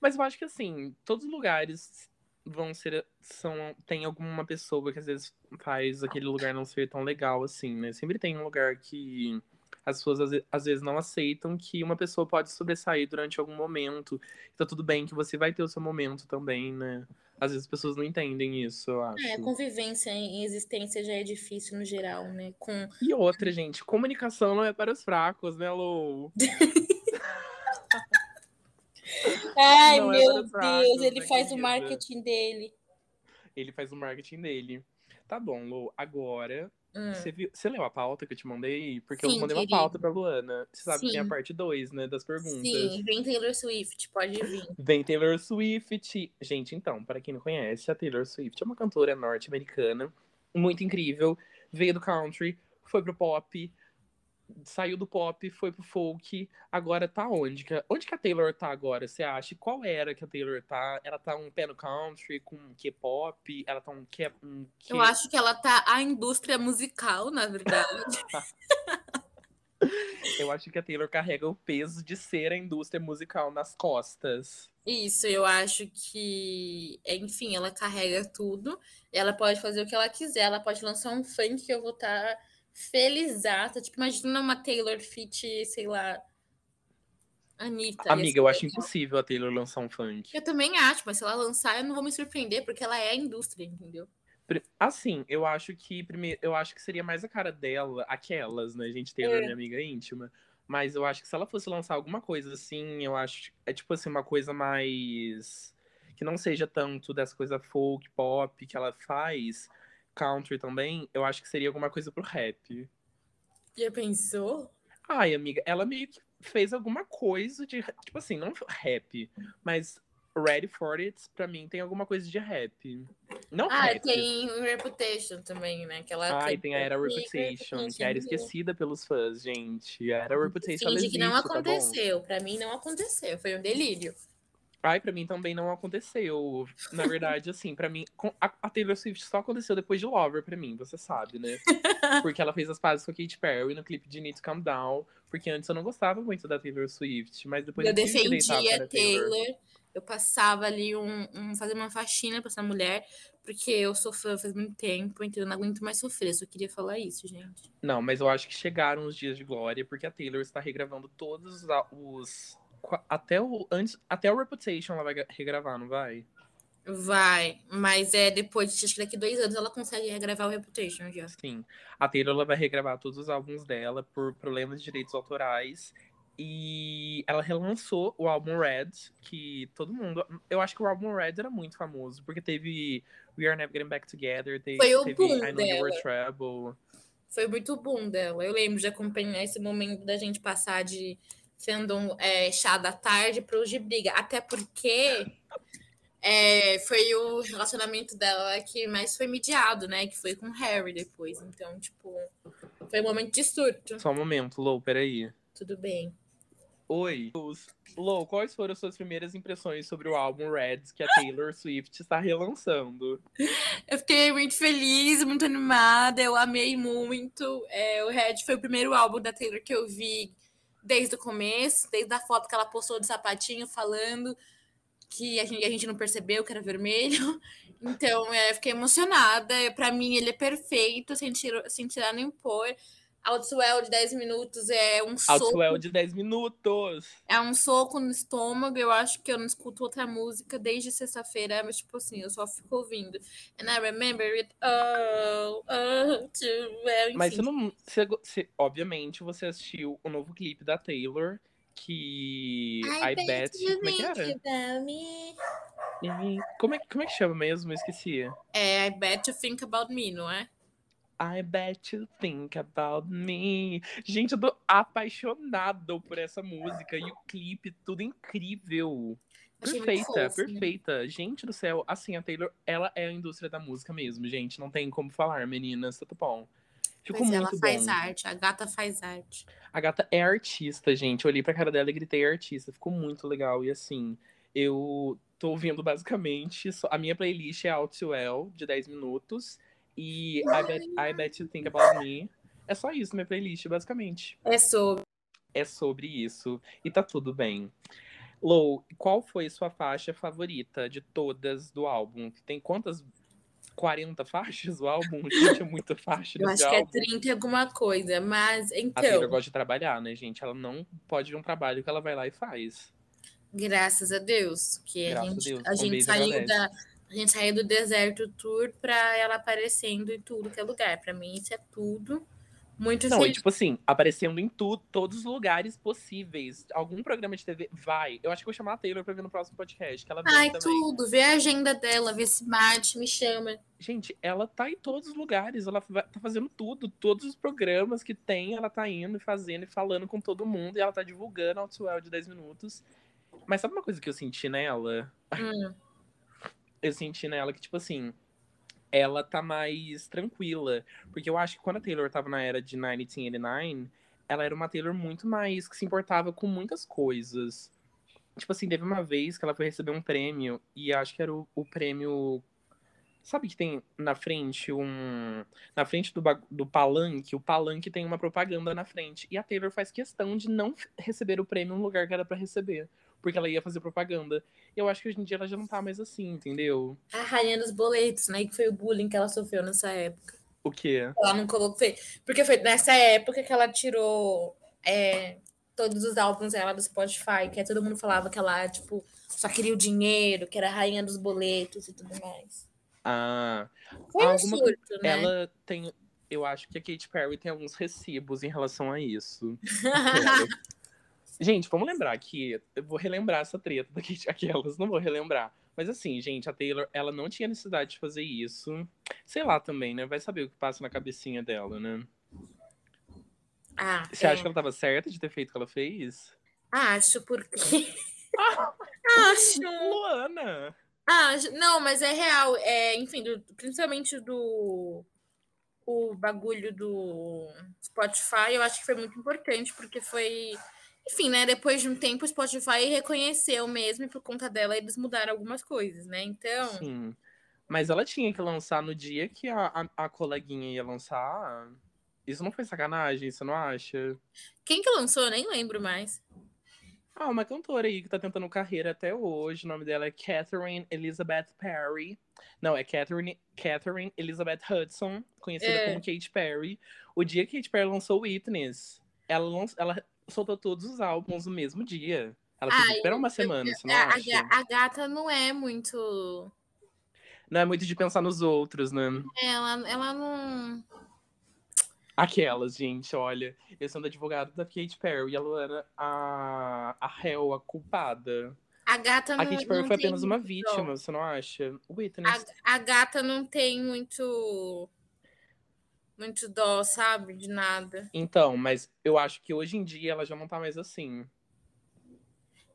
Speaker 1: Mas eu acho que assim, todos os lugares vão ser. São, tem alguma pessoa que às vezes faz aquele lugar não ser tão legal assim, né? Sempre tem um lugar que as pessoas às vezes não aceitam que uma pessoa pode sobressair durante algum momento. Tá tudo bem que você vai ter o seu momento também, né? Às vezes as pessoas não entendem isso, eu acho.
Speaker 2: É, convivência em existência já é difícil no geral, né? Com...
Speaker 1: E outra, gente, comunicação não é para os fracos, né, Lou?
Speaker 2: Ai, não é meu é Deus, ele faz querida. o marketing dele.
Speaker 1: Ele faz o marketing dele. Tá bom, Lou. Agora Hum. Você, viu, você leu a pauta que eu te mandei? Porque Sim, eu mandei querido. uma pauta pra Luana. Você sabe Sim. que tem a parte 2, né? Das perguntas.
Speaker 2: Sim, vem Taylor Swift, pode vir.
Speaker 1: Vem Taylor Swift. Gente, então, para quem não conhece, a Taylor Swift é uma cantora norte-americana muito incrível. Veio do country, foi pro pop, saiu do pop, foi pro folk, agora tá onde? Onde que a Taylor tá agora, você acha? Qual era que a Taylor tá? Ela tá um pé no country, com K-pop? Ela tá um que um
Speaker 2: Eu acho que ela tá a indústria musical, na verdade.
Speaker 1: eu acho que a Taylor carrega o peso de ser a indústria musical nas costas.
Speaker 2: Isso, eu acho que, enfim, ela carrega tudo. Ela pode fazer o que ela quiser. Ela pode lançar um funk que eu vou estar tá felizata. Tipo, imagina uma Taylor Fit, sei lá, Anitta.
Speaker 1: Amiga, eu acho impossível a Taylor lançar um funk.
Speaker 2: Eu também acho, mas se ela lançar, eu não vou me surpreender, porque ela é a indústria, entendeu?
Speaker 1: Assim, eu acho que primeiro, eu acho que seria mais a cara dela, aquelas, né? A gente tem é. minha amiga íntima. Mas eu acho que se ela fosse lançar alguma coisa assim, eu acho. É tipo assim, uma coisa mais. Que não seja tanto dessa coisa folk, pop que ela faz, country também, eu acho que seria alguma coisa pro rap.
Speaker 2: Já pensou?
Speaker 1: Ai, amiga, ela meio que fez alguma coisa de. Tipo assim, não rap, mas Ready for It, pra mim, tem alguma coisa de rap. Não
Speaker 2: ah,
Speaker 1: rap.
Speaker 2: tem Reputation também, né? Aquela
Speaker 1: ah, e tem a Era Reputation, que era esquecida pelos fãs, gente. A Era Reputation, Finge
Speaker 2: que não tá aconteceu. Tá pra mim, não aconteceu. Foi um delírio.
Speaker 1: Ai, pra mim também não aconteceu. Na verdade, assim, pra mim, a, a Taylor Swift só aconteceu depois de Lover, pra mim, você sabe, né? Porque ela fez as pazes com a Katy Perry no clipe de Need to Calm Down. Porque antes eu não gostava muito da Taylor Swift, mas depois
Speaker 2: eu defendia a Taylor. Taylor. Eu passava ali um, um fazer uma faxina pra essa mulher, porque eu sou fã faz muito tempo, então eu não aguento mais sofrer. Só queria falar isso, gente.
Speaker 1: Não, mas eu acho que chegaram os dias de glória, porque a Taylor está regravando todos os até o, antes, até o Reputation ela vai regravar, não vai?
Speaker 2: Vai, mas é depois, acho que daqui dois anos ela consegue regravar o Reputation já.
Speaker 1: Sim. A Taylor ela vai regravar todos os álbuns dela por problemas de direitos autorais. E ela relançou o álbum Red, que todo mundo. Eu acho que o álbum Red era muito famoso, porque teve We Are Never Getting Back Together, teve,
Speaker 2: Foi o
Speaker 1: teve
Speaker 2: boom
Speaker 1: I Know
Speaker 2: dela.
Speaker 1: You Were Trouble.
Speaker 2: Foi muito bom dela. Eu lembro de acompanhar esse momento da gente passar de sendo um é, chá da tarde para os de briga. Até porque é, foi o relacionamento dela que mais foi mediado, né? Que foi com o Harry depois. Então, tipo, foi um momento de surto.
Speaker 1: Só um momento, Lou, peraí.
Speaker 2: Tudo bem.
Speaker 1: Oi. Lou, quais foram as suas primeiras impressões sobre o álbum Reds que a Taylor Swift está relançando?
Speaker 2: Eu fiquei muito feliz, muito animada, eu amei muito. É, o Red foi o primeiro álbum da Taylor que eu vi desde o começo, desde a foto que ela postou de sapatinho falando que a gente, a gente não percebeu que era vermelho. Então, é, fiquei emocionada. Para mim, ele é perfeito, sem, tiro, sem tirar nem pôr. Outwell de 10 minutos é um soco.
Speaker 1: Outwell de 10 minutos.
Speaker 2: É um soco no estômago. Eu acho que eu não escuto outra música desde sexta-feira, mas tipo assim, eu só fico ouvindo. And I remember it all, oh, too well.
Speaker 1: Mas você não. Você, você, obviamente, você assistiu o novo clipe da Taylor, que I, I bet. bet como é que era? Como é, como é que chama mesmo? Eu esqueci.
Speaker 2: É I bet you think about me, não é?
Speaker 1: I bet you think about me. Gente, eu tô apaixonado por essa música e o clipe, tudo incrível. Perfeita, fofo, perfeita. Né? Gente do céu, assim, a Taylor, ela é a indústria da música mesmo, gente. Não tem como falar, meninas, tudo bom. Ficou pois muito
Speaker 2: ela faz arte, a gata faz arte.
Speaker 1: A gata é artista, gente. Eu olhei pra cara dela e gritei artista. Ficou muito legal. E assim, eu tô ouvindo basicamente. A minha playlist é Out to Well, de 10 minutos. E I bet, I bet You Think About Me. É só isso, minha playlist, basicamente.
Speaker 2: É sobre.
Speaker 1: É sobre isso. E tá tudo bem. Lou, qual foi sua faixa favorita de todas do álbum? Tem quantas 40 faixas o álbum? Gente, é muita faixa
Speaker 2: Eu acho
Speaker 1: que
Speaker 2: álbum. é 30 e alguma coisa, mas então... A
Speaker 1: Taylor gosta de trabalhar, né, gente? Ela não pode ir um trabalho que ela vai lá e faz.
Speaker 2: Graças a Deus. Que Graças a gente, a, Deus. a gente saiu da a gente saiu do deserto tour pra ela aparecendo em tudo que é lugar. Pra mim, isso é tudo muito
Speaker 1: Não, e tipo assim, aparecendo em tudo, todos os lugares possíveis. Algum programa de TV vai. Eu acho que vou chamar a Taylor pra ver no próximo podcast. Que ela
Speaker 2: Ai,
Speaker 1: também.
Speaker 2: tudo. Vê a agenda dela, vê se bate, me chama.
Speaker 1: Gente, ela tá em todos os lugares. Ela tá fazendo tudo. Todos os programas que tem, ela tá indo e fazendo e falando com todo mundo. E ela tá divulgando a Outwell de 10 minutos. Mas sabe uma coisa que eu senti nela?
Speaker 2: Hum
Speaker 1: eu senti nela que, tipo assim, ela tá mais tranquila. Porque eu acho que quando a Taylor tava na era de 1989, ela era uma Taylor muito mais que se importava com muitas coisas. Tipo assim, teve uma vez que ela foi receber um prêmio, e acho que era o, o prêmio. Sabe que tem na frente um. Na frente do, do palanque, o palanque tem uma propaganda na frente. E a Taylor faz questão de não receber o prêmio no lugar que era para receber. Porque ela ia fazer propaganda. Eu acho que hoje em dia ela já não tá mais assim, entendeu?
Speaker 2: A rainha dos boletos, né? Que foi o bullying que ela sofreu nessa época.
Speaker 1: O quê?
Speaker 2: Ela não colocou. Porque foi nessa época que ela tirou é, todos os álbuns dela do Spotify, que todo mundo falava que ela, tipo, só queria o dinheiro, que era a rainha dos boletos e tudo mais.
Speaker 1: Ah.
Speaker 2: Foi alguma... um surto, né?
Speaker 1: Ela tem. Eu acho que a Katy Perry tem alguns recibos em relação a isso. gente, vamos lembrar que. Eu vou relembrar essa treta da Katy. Aquelas, não vou relembrar. Mas assim, gente, a Taylor, ela não tinha necessidade de fazer isso. Sei lá também, né? Vai saber o que passa na cabecinha dela, né?
Speaker 2: Ah,
Speaker 1: Você
Speaker 2: é.
Speaker 1: acha que ela tava certa de ter feito o que ela fez?
Speaker 2: Acho, porque.
Speaker 1: Ah,
Speaker 2: Acho.
Speaker 1: Luana!
Speaker 2: Acho. Não, mas é real. É, enfim, do- principalmente do. O bagulho do Spotify, eu acho que foi muito importante, porque foi. Enfim, né? Depois de um tempo, o Spotify reconheceu mesmo, e por conta dela, eles mudaram algumas coisas, né? Então.
Speaker 1: Sim. Mas ela tinha que lançar no dia que a, a, a coleguinha ia lançar. Isso não foi sacanagem, você não acha?
Speaker 2: Quem que lançou? Eu nem lembro mais.
Speaker 1: Ah, uma cantora aí que tá tentando carreira até hoje. O nome dela é Catherine Elizabeth Perry. Não, é Catherine, Catherine Elizabeth Hudson, conhecida
Speaker 2: É.
Speaker 1: como Katy Perry. O dia que Katy Perry lançou Witness, ela, lanç- ela soltou todos os álbuns no mesmo dia. Ela teve que esperar uma semana, você não
Speaker 2: A, a ga- a gata não é muito.
Speaker 1: Não é muito de pensar nos outros, né?
Speaker 2: Ela, ela não.
Speaker 1: Aquelas, gente, olha. Eu sendo advogado da Katy Perry e a Luana, a, a réu, a culpada.
Speaker 2: A gata não.
Speaker 1: A Katy Perry foi
Speaker 2: tem
Speaker 1: apenas uma vítima, você não acha? Witness.
Speaker 2: A, a gata não tem muito. Muito dó, sabe? De nada.
Speaker 1: Então, mas eu acho que hoje em dia ela já não tá mais assim.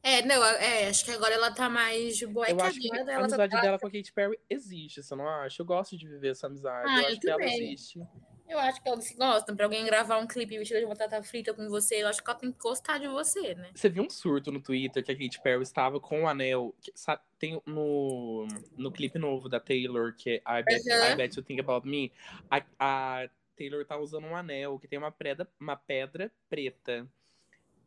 Speaker 2: É, não, é, acho que agora ela tá mais de boa. É
Speaker 1: eu acho que a
Speaker 2: ela tá-
Speaker 1: amizade dela com a Katy Perry existe, você não acha? Eu gosto de viver essa amizade.
Speaker 2: Ah,
Speaker 1: eu
Speaker 2: eu
Speaker 1: acho que ela existe.
Speaker 2: Eu acho que elas se gostam. Pra alguém gravar um clipe vestido de batata frita com você, eu acho que ela tem que gostar de você, né?
Speaker 1: Você viu um surto no Twitter que a Katy Perry estava com o anel. que- sabe, tem no, no clipe novo da Taylor, que é I Bet,
Speaker 2: Uhum.
Speaker 1: I Bet You Think About Me. A, a Taylor tá usando um anel que tem uma pedra, uma pedra preta.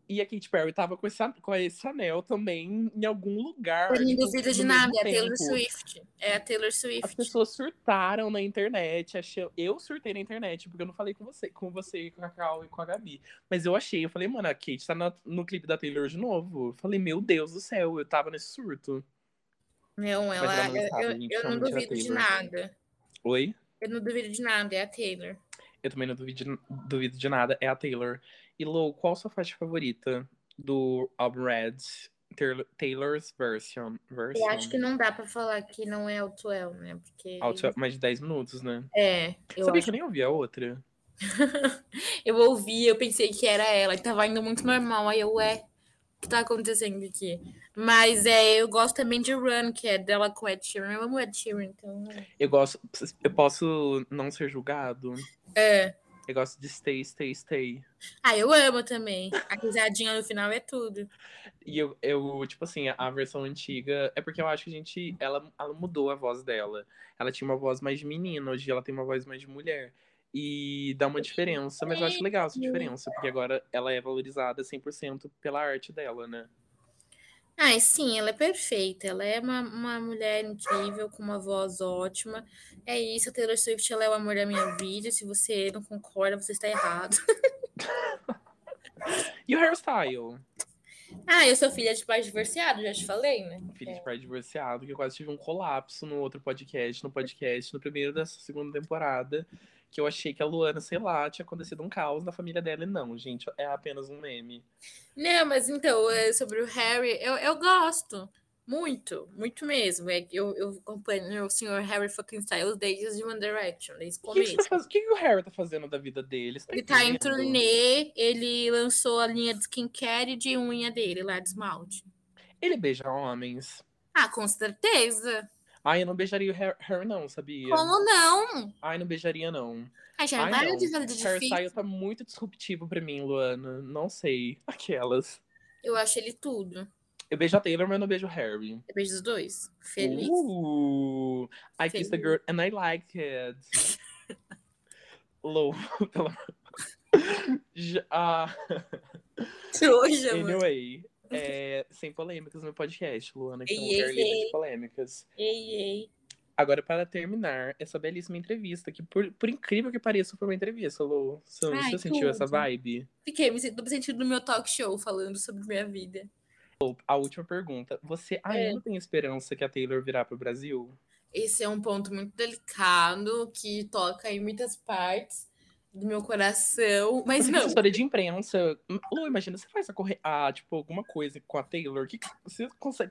Speaker 1: E a Katy Perry tava com esse, an- com esse anel também em algum lugar.
Speaker 2: Eu não duvido de
Speaker 1: no
Speaker 2: nada, é a Taylor. Swift. É a Taylor
Speaker 1: As
Speaker 2: Swift.
Speaker 1: pessoas surtaram na internet. Achei... Eu surtei na internet, porque eu não falei com você, com você, com a Cacau e com a Gabi. Mas eu achei, eu falei, mano, a Kate tá na- no clipe da Taylor de novo. Eu falei, meu Deus do céu, eu tava nesse surto.
Speaker 2: Não, ela.
Speaker 1: ela não
Speaker 2: eu,
Speaker 1: sabe,
Speaker 2: eu- eu não duvido de nada.
Speaker 1: Oi?
Speaker 2: Eu não duvido de nada, é a Taylor.
Speaker 1: Eu também não duvido, de- duvido de nada, é a Taylor. E Lou, qual sua faixa favorita do álbum Red? Taylor- Taylor's version. version.
Speaker 2: Eu acho que não dá pra falar que não é o 12, né? Porque.
Speaker 1: Alto- Mais de 10 minutos, né?
Speaker 2: É, eu
Speaker 1: Sabia
Speaker 2: acho.
Speaker 1: que eu nem ouvi a outra?
Speaker 2: Eu ouvi, eu pensei que era ela, que tava indo muito normal. Aí eu, ué, o que tá acontecendo aqui? Mas é, eu gosto também de Run, que é dela com Ed Sheeran. Eu amo Ed Sheeran, então.
Speaker 1: Eu gosto. Eu posso não ser julgado?
Speaker 2: É.
Speaker 1: Eu gosto de Stay, Stay, Stay.
Speaker 2: Ah, eu amo também. A risadinha no final é tudo.
Speaker 1: E eu, eu, tipo assim, a versão antiga. É porque eu acho que a gente. Ela, ela mudou a voz dela. Ela tinha uma voz mais de menina, hoje ela tem uma voz mais de mulher. E dá uma diferença, mas eu acho legal essa diferença, porque agora ela é valorizada 100% pela arte dela, né?
Speaker 2: Ah, e sim, ela é perfeita. Ela é uma, uma mulher incrível, com uma voz ótima. É isso, a Taylor Swift ela é o amor da minha vida. Se você não concorda, você está errado.
Speaker 1: E o hairstyle?
Speaker 2: Ah, eu sou filha de pais divorciados, já te falei, né?
Speaker 1: Filho de pai divorciado, que eu quase tive um colapso no outro podcast, no podcast, no primeiro dessa segunda temporada, que eu achei que a Luana, sei lá, tinha acontecido um caos na família dela, e não, gente, é apenas um meme.
Speaker 2: Não, mas então, é, sobre o Harry, eu, eu gosto. Muito, muito mesmo. É, eu, eu acompanho o senhor Harry fucking Styles desde One Direction, desde o
Speaker 1: que,
Speaker 2: começo.
Speaker 1: o que que o Harry tá fazendo da vida dele? Você
Speaker 2: Ele tá em turnê, ele lançou a linha de skincare e de unha dele lá de esmalte.
Speaker 1: Ele beija homens.
Speaker 2: Ah, com certeza.
Speaker 1: Ai, eu não beijaria o Har- Harry, não, sabia?
Speaker 2: Como não?
Speaker 1: Ai, não beijaria, não.
Speaker 2: Ai, já
Speaker 1: Ai, não.
Speaker 2: de.
Speaker 1: Hairstyle tá muito disruptivo pra mim, Luana. Não sei. Aquelas.
Speaker 2: Eu acho ele tudo.
Speaker 1: Eu beijo a Taylor, mas não beijo o Harry.
Speaker 2: Eu beijo os dois. Feliz.
Speaker 1: Uh, I kissed a
Speaker 2: Feliz.
Speaker 1: girl and I liked it. Low. pelo- Já- ah,
Speaker 2: Trouxa, mano.
Speaker 1: É, sem polêmicas no podcast, Luana, que é um
Speaker 2: Ei,
Speaker 1: lugar
Speaker 2: ei,
Speaker 1: livre de polêmicas.
Speaker 2: Ei, ei.
Speaker 1: Agora, para terminar essa belíssima entrevista, que por, por incrível que pareça, foi uma entrevista, Lu. Você,
Speaker 2: Ai,
Speaker 1: você sentiu essa vibe?
Speaker 2: Fiquei, me tô me sentindo no meu talk show falando sobre minha vida.
Speaker 1: A última pergunta. Você
Speaker 2: É.
Speaker 1: ainda tem esperança que a Taylor virá pro Brasil?
Speaker 2: Esse é um ponto muito delicado que toca em muitas partes do meu coração. Mas
Speaker 1: Você
Speaker 2: não,
Speaker 1: assessoria de imprensa. Lu, imagina, você faz a corre... ah, tipo, alguma coisa com a Taylor. Que... Você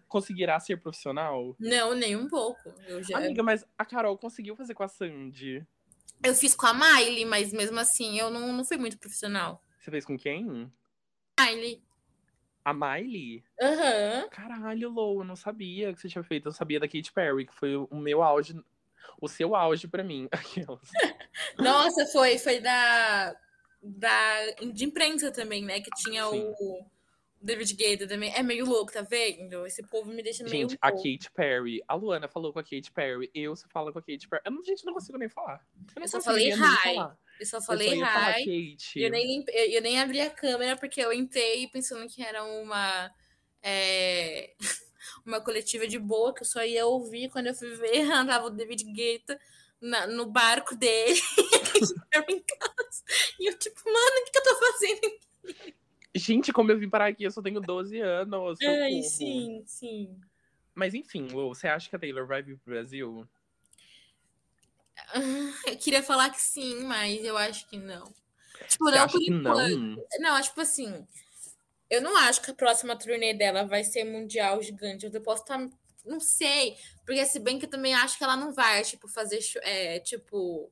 Speaker 1: conseguirá ser profissional?
Speaker 2: não, nem um pouco. Já
Speaker 1: Amiga, mas a Carol conseguiu fazer com a Sandy.
Speaker 2: eu fiz com a Miley, mas mesmo assim eu não, não fui muito profissional.
Speaker 1: Você fez com quem?
Speaker 2: Miley.
Speaker 1: A Miley?
Speaker 2: Aham.
Speaker 1: Caralho, Lou, eu não sabia que você tinha feito. Eu sabia da Katy Perry, que foi o meu auge. O seu auge pra mim. Aquelas.
Speaker 2: Nossa, foi, foi da, da de imprensa também, né? Que tinha
Speaker 1: Sim.
Speaker 2: o David Guetta também. É meio louco, tá vendo? Esse povo me deixa meio
Speaker 1: Gente, a. Katy Perry. A Luana falou com a Katy Perry. Eu, você fala com a Katy Perry. Eu não, gente, não consigo nem falar. Eu,
Speaker 2: Eu só falei hi.
Speaker 1: falar.
Speaker 2: Eu só
Speaker 1: Eu só
Speaker 2: falei
Speaker 1: ia falar
Speaker 2: hi.
Speaker 1: Kate.
Speaker 2: E eu nem, eu, eu nem abri a câmera porque eu entrei pensando que era uma é, uma coletiva de boa que eu só ia ouvir quando eu fui ver andava o David Guetta na- no barco dele em casa. e eu tipo mano o que, que eu tô fazendo
Speaker 1: Gente, como eu vim parar aqui, eu só tenho 12 anos.
Speaker 2: Ai, sim sim
Speaker 1: Mas enfim, Lu, você acha que a Taylor vai vir pro Brasil?
Speaker 2: eu queria falar que sim mas eu acho que não tipo,
Speaker 1: Você
Speaker 2: não
Speaker 1: acha
Speaker 2: por
Speaker 1: que
Speaker 2: enquanto.
Speaker 1: não?
Speaker 2: Não, tipo assim, eu não acho que a próxima turnê dela vai ser mundial gigante. Eu posso estar. Não sei. Porque se bem que eu também acho que ela não vai, tipo, fazer. É, tipo.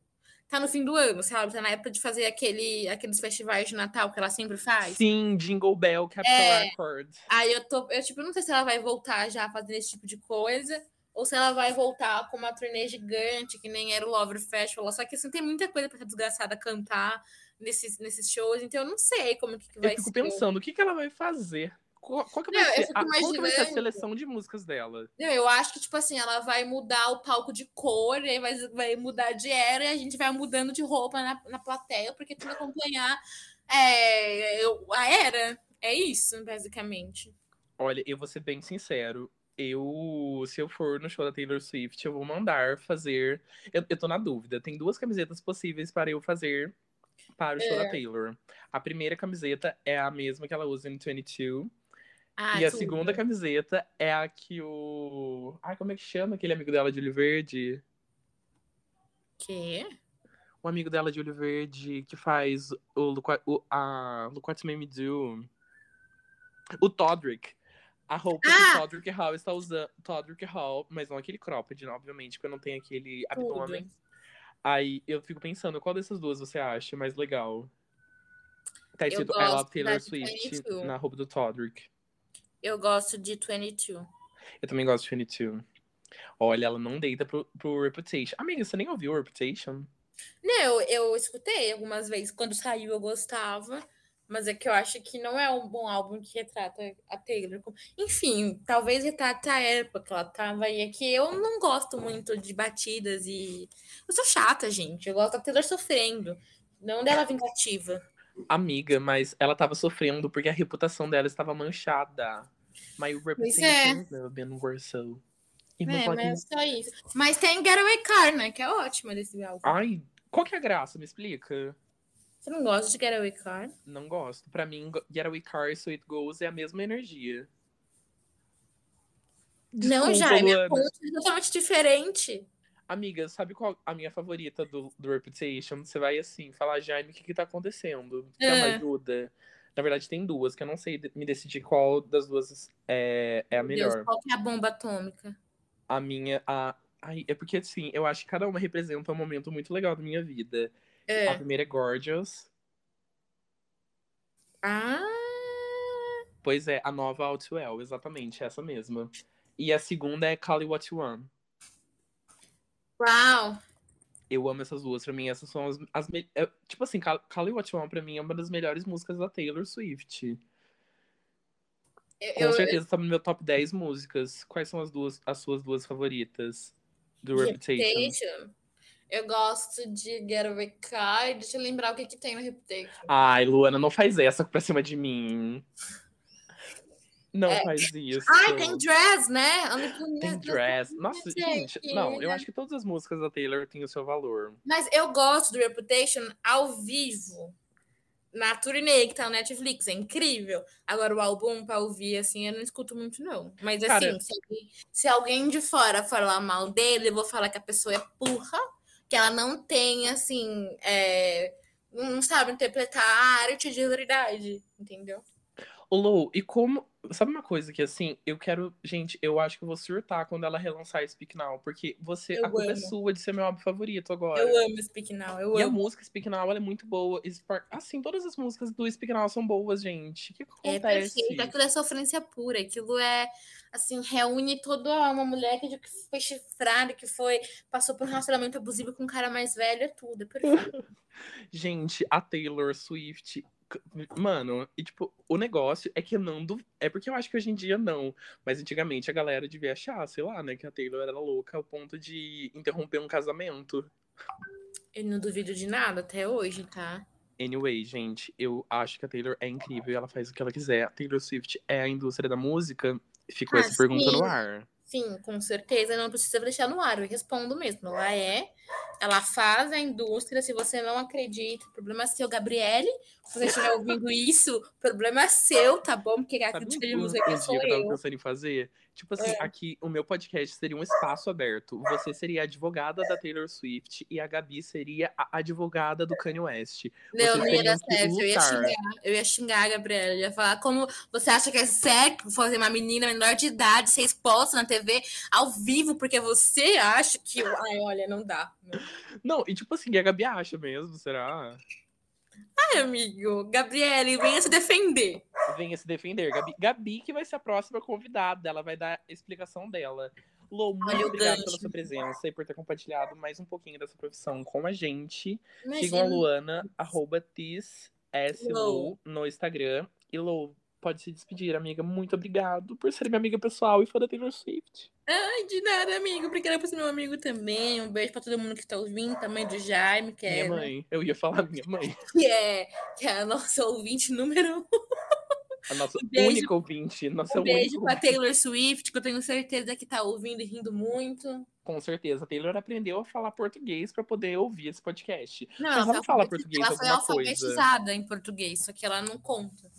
Speaker 2: Tá no fim do ano, sabe? Tá na época de fazer aquele, aqueles festivais de Natal que ela sempre faz.
Speaker 1: Sim, Jingle Bell, Capital
Speaker 2: É.
Speaker 1: Record.
Speaker 2: Aí eu tô. Eu, tipo, não sei se ela vai voltar já fazendo esse tipo de coisa. Ou se ela vai voltar com uma turnê gigante, que nem era o Lover Festival. Só que assim, tem muita coisa pra essa desgraçada cantar nesses, nesses shows. Então eu não sei como que, que vai
Speaker 1: Eu fico
Speaker 2: ser.
Speaker 1: pensando, o que, que ela vai fazer? Qual, qual que vai
Speaker 2: Não,
Speaker 1: ser, a, qual que vai ser a seleção de músicas dela?
Speaker 2: Não, eu acho que, tipo assim, ela vai mudar o palco de cor, e aí vai, vai mudar de era, e a gente vai mudando de roupa na, na plateia, porque tem que acompanhar é, eu- a era. É isso, basicamente.
Speaker 1: Olha, eu vou ser bem sincero. Eu, se eu for no show da Taylor Swift, eu vou mandar fazer. Eu, eu tô na dúvida. Tem duas camisetas possíveis para eu fazer para o show
Speaker 2: É.
Speaker 1: da Taylor. A primeira camiseta é a mesma que ela usa em 22.
Speaker 2: Ah,
Speaker 1: e a
Speaker 2: tudo.
Speaker 1: segunda camiseta é a que o. Ai, como é que chama aquele amigo dela de olho verde?
Speaker 2: Quê?
Speaker 1: O amigo dela de olho verde que faz o, o a Look What Made Me Do. O Todrick. A roupa que
Speaker 2: Ah!
Speaker 1: o Todrick Hall está usando. Todrick Hall, mas não aquele cropped, né, obviamente, porque eu não tenho aquele abdômen. Aí eu fico pensando, qual dessas duas você acha mais legal? Tá escrito I Love Taylor Swift
Speaker 2: 22.
Speaker 1: na roupa do Todrick.
Speaker 2: Eu gosto de 22.
Speaker 1: Eu também gosto de 22. Olha, ela não deita pro, pro Reputation. Amiga, você nem ouviu o Reputation?
Speaker 2: Não, eu, eu escutei algumas vezes. Quando saiu, eu gostava. Mas é que eu acho que não é um bom álbum que retrata a Taylor. Enfim, talvez retrate a época que ela tava aí. É que eu não gosto muito de batidas e. Eu sou chata, gente. Eu gosto da Taylor sofrendo, não dela vingativa.
Speaker 1: Amiga, mas ela tava sofrendo porque a reputação dela estava manchada. My
Speaker 2: é.
Speaker 1: reputation never been worse so. E
Speaker 2: É,
Speaker 1: meu
Speaker 2: mas é só isso. Mas tem Getaway Car, né? Que é ótima desse álbum.
Speaker 1: Ai, qual que é a graça? Me explica.
Speaker 2: Você não gosta de Getaway Car?
Speaker 1: Não gosto. Pra mim, Getaway Car e Sweet Goes é a mesma energia.
Speaker 2: não,
Speaker 1: Desculpa,
Speaker 2: Jaime, é totalmente diferente.
Speaker 1: Amiga, sabe qual a minha favorita do, do Reputation? Você vai assim, falar, Jaime, o que que tá acontecendo? Quer uma
Speaker 2: É.
Speaker 1: ajuda? Na verdade, tem duas, que eu não sei me decidir qual das duas é, é a
Speaker 2: Meu Deus,
Speaker 1: melhor.
Speaker 2: qual que é a bomba atômica?
Speaker 1: A minha. A... Ai, é porque assim, eu acho que cada uma representa um momento muito legal da minha vida. A
Speaker 2: É.
Speaker 1: primeira é Gorgeous.
Speaker 2: Ah,
Speaker 1: Pois é, a nova Outwell, exatamente, essa mesma. E a segunda é Call It What You Want.
Speaker 2: Uau!
Speaker 1: Eu amo essas duas. Pra mim, essas são as. as me- é, tipo assim, Call What You Want, pra mim, é uma das melhores músicas da Taylor Swift.
Speaker 2: Eu,
Speaker 1: Com
Speaker 2: eu-
Speaker 1: certeza tá no meu top 10 músicas. Quais são as duas, as suas duas favoritas? Do Reputation.
Speaker 2: Reputation. Eu gosto de Get Away Kai. Deixa eu lembrar o que, que tem no Reputation.
Speaker 1: Ai, Luana, não faz essa pra cima de mim. Não
Speaker 2: É.
Speaker 1: faz isso.
Speaker 2: Ai, tem Dress, né?
Speaker 1: Tem Dress. Nossa, gente, não, eu
Speaker 2: né?
Speaker 1: acho que todas as músicas da Taylor têm o seu valor.
Speaker 2: Mas eu gosto do Reputation ao vivo. Na turnê que tá no Netflix, é incrível. Agora, o álbum pra ouvir, assim, eu não escuto muito, não. Mas, assim,
Speaker 1: Cara-
Speaker 2: se, alguém- se alguém de fora falar mal dele, eu vou falar que a pessoa é burra, que ela não tem, assim, é, não sabe interpretar a arte de verdade, entendeu?
Speaker 1: Lou, e como. Sabe uma coisa que assim, eu quero. Gente, eu acho que eu vou surtar quando ela relançar Speak Now, porque você.
Speaker 2: Eu
Speaker 1: a culpa é
Speaker 2: amo.
Speaker 1: sua de ser meu álbum favorito agora.
Speaker 2: Eu amo Speak Now, eu
Speaker 1: E a
Speaker 2: amo.
Speaker 1: música Speak Now, ela é muito boa. Assim, todas as músicas do Speak Now são boas, gente. O que, que
Speaker 2: É
Speaker 1: acontece?
Speaker 2: perfeito, aquilo é sofrência pura, aquilo é, assim, reúne toda uma mulher que que foi chifrada, que foi, passou por um relacionamento abusivo com um cara mais velho, é tudo, é perfeito.
Speaker 1: Gente, a Taylor Swift. Mano, e tipo, o negócio é que eu não. duv- É porque eu acho que hoje em dia não. Mas antigamente a galera devia achar, sei lá, né, que a Taylor era louca ao ponto de interromper um casamento.
Speaker 2: Eu não duvido de nada até hoje, tá?
Speaker 1: Anyway, gente, eu acho que a Taylor é incrível e ela faz o que ela quiser. A Taylor Swift é a indústria da música. Ficou
Speaker 2: Ah,
Speaker 1: essa pergunta
Speaker 2: sim.
Speaker 1: no ar.
Speaker 2: Sim, com certeza, não precisa deixar no ar, eu respondo mesmo. Ela é, ela faz a indústria, se você não acredita, problema é seu, Gabriele. Se você estiver ouvindo isso, problema é seu, tá bom? Porque a
Speaker 1: Sabe
Speaker 2: crítica de música aqui
Speaker 1: dia
Speaker 2: sou
Speaker 1: que eu
Speaker 2: eu.
Speaker 1: pensando em fazer? Tipo assim,
Speaker 2: É.
Speaker 1: aqui o meu podcast seria um espaço aberto. Você seria a advogada da Taylor Swift e a Gabi seria a advogada do Kanye West.
Speaker 2: Não, não ia dar certo. Eu ia xingar, eu ia xingar a Gabriela. Eu ia falar como você acha que é certo fazer uma menina menor de idade ser exposta na TV ao vivo, porque você acha que. Ai, olha, não dá.
Speaker 1: Não, e tipo assim, a Gabi acha mesmo, será?
Speaker 2: Ai, amigo, Gabriele, venha se defender.
Speaker 1: Venha se defender. Gabi, Gabi que vai ser a próxima convidada. Ela vai dar a explicação dela. Lô, muito
Speaker 2: Olha o
Speaker 1: obrigado
Speaker 2: gancho.
Speaker 1: pela sua presença e por ter compartilhado mais um pouquinho dessa profissão com a gente.
Speaker 2: Imagina.
Speaker 1: Sigam a Luana, arroba TisSLu
Speaker 2: Lou.
Speaker 1: no Instagram. E Lou, pode se despedir, amiga. Muito obrigado por ser minha amiga pessoal e fã da Taylor Swift.
Speaker 2: Ai, de nada, amigo. Obrigada por ser meu amigo também. Um beijo pra todo mundo que tá ouvindo. Também do Jaime, que é,
Speaker 1: Minha mãe. Eu ia falar minha mãe.
Speaker 2: que é, que é a nossa ouvinte número um.
Speaker 1: A nossa
Speaker 2: Um beijo-
Speaker 1: única ouvinte. Nossa
Speaker 2: Um beijo pra Taylor Swift, que eu tenho certeza que tá ouvindo e rindo muito.
Speaker 1: Com certeza. A Taylor aprendeu a falar português pra poder ouvir esse podcast.
Speaker 2: Não,
Speaker 1: Mas
Speaker 2: ela, foi
Speaker 1: fala português
Speaker 2: ela foi
Speaker 1: alguma coisa?
Speaker 2: alfabetizada em português, só que ela não conta.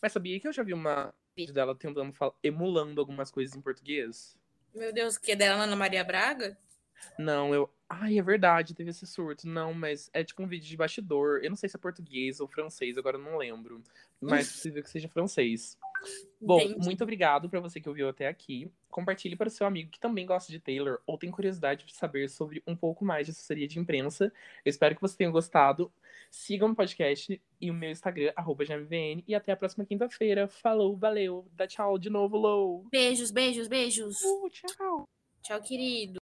Speaker 1: Mas sabia que eu já vi uma vídeo dela tentando falar, emulando algumas coisas em português?
Speaker 2: Meu Deus, que é dela, Ana Maria Braga?
Speaker 1: Não, eu. Ai, é verdade, teve esse surto. Não, mas é tipo um vídeo de bastidor. Eu não sei se é português ou francês, agora eu não lembro. Mas possível que seja francês. Bom,
Speaker 2: Entendi.
Speaker 1: muito obrigado pra você que ouviu até aqui. Compartilhe para o seu amigo que também gosta de Taylor ou tem curiosidade de saber sobre um pouco mais de assessoria de imprensa. Eu espero que você tenha gostado. Sigam o podcast e o meu Instagram, arroba GMVN. E até a próxima quinta-feira. Falou, valeu. Dá tchau de novo, Lou.
Speaker 2: Beijos, beijos, beijos.
Speaker 1: Uh, tchau.
Speaker 2: Tchau, querido.